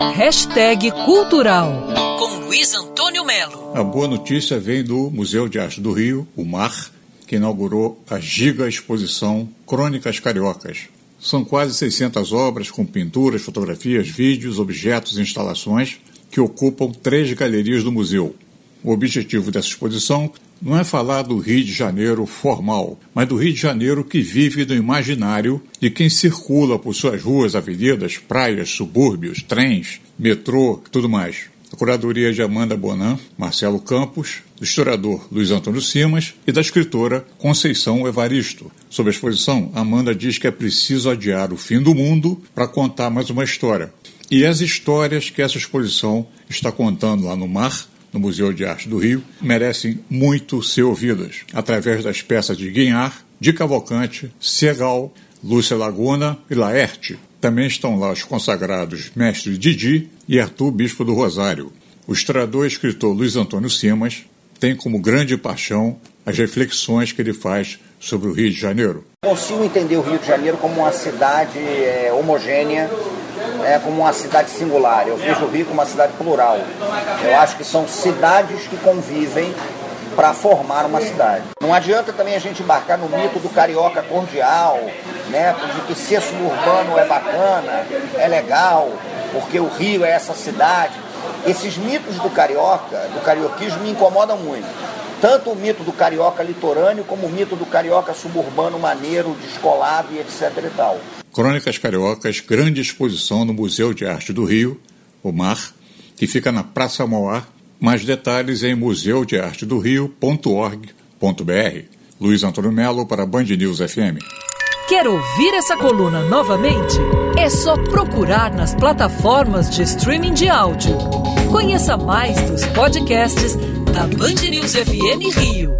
Hashtag Cultural com Luiz Antônio Melo. A boa notícia vem do Museu de Arte do Rio, o MAR, que inaugurou a giga exposição Crônicas Cariocas. São quase 600 obras com pinturas, fotografias, vídeos, objetos e instalações que ocupam três galerias do museu. O objetivo dessa exposição não é falar do Rio de Janeiro formal, mas do Rio de Janeiro que vive no imaginário de quem circula por suas ruas, avenidas, praias, subúrbios, trens, metrô tudo mais. A curadoria de Amanda Bonan, Marcelo Campos, do historiador Luiz Antônio Simas e da escritora Conceição Evaristo. Sobre a exposição, Amanda diz que é preciso adiar o fim do mundo para contar mais uma história. E as histórias que essa exposição está contando lá no mar no Museu de Arte do Rio, merecem muito ser ouvidas, através das peças de Guinhar, de Cavalcante, Segal, Lúcia Laguna e Laerte. Também estão lá os consagrados Mestre Didi e Arthur Bispo do Rosário. O historiador e escritor Luiz Antônio Simas tem como grande paixão as reflexões que ele faz sobre o Rio de Janeiro. Consigo entender o Rio de Janeiro como uma cidade é, homogênea, é, como uma cidade singular. Eu vejo o Rio como uma cidade plural. Eu acho que são cidades que convivem para formar uma cidade. Não adianta também a gente embarcar no mito do carioca cordial, né, de que ser suburbano é bacana, é legal, porque o Rio é essa cidade. Esses mitos do carioca, do carioquismo, me incomodam muito. Tanto o mito do carioca litorâneo como o mito do carioca suburbano maneiro, descolado e etc e tal. Crônicas Cariocas, grande exposição no Museu de Arte do Rio, o MAR, que fica na Praça Mauá. Mais detalhes em museudeartedorio.org.br. Luiz Antônio Melo para Band News FM. Quer ouvir essa coluna novamente? É só procurar nas plataformas de streaming de áudio. Conheça mais dos podcasts da Band News FM Rio.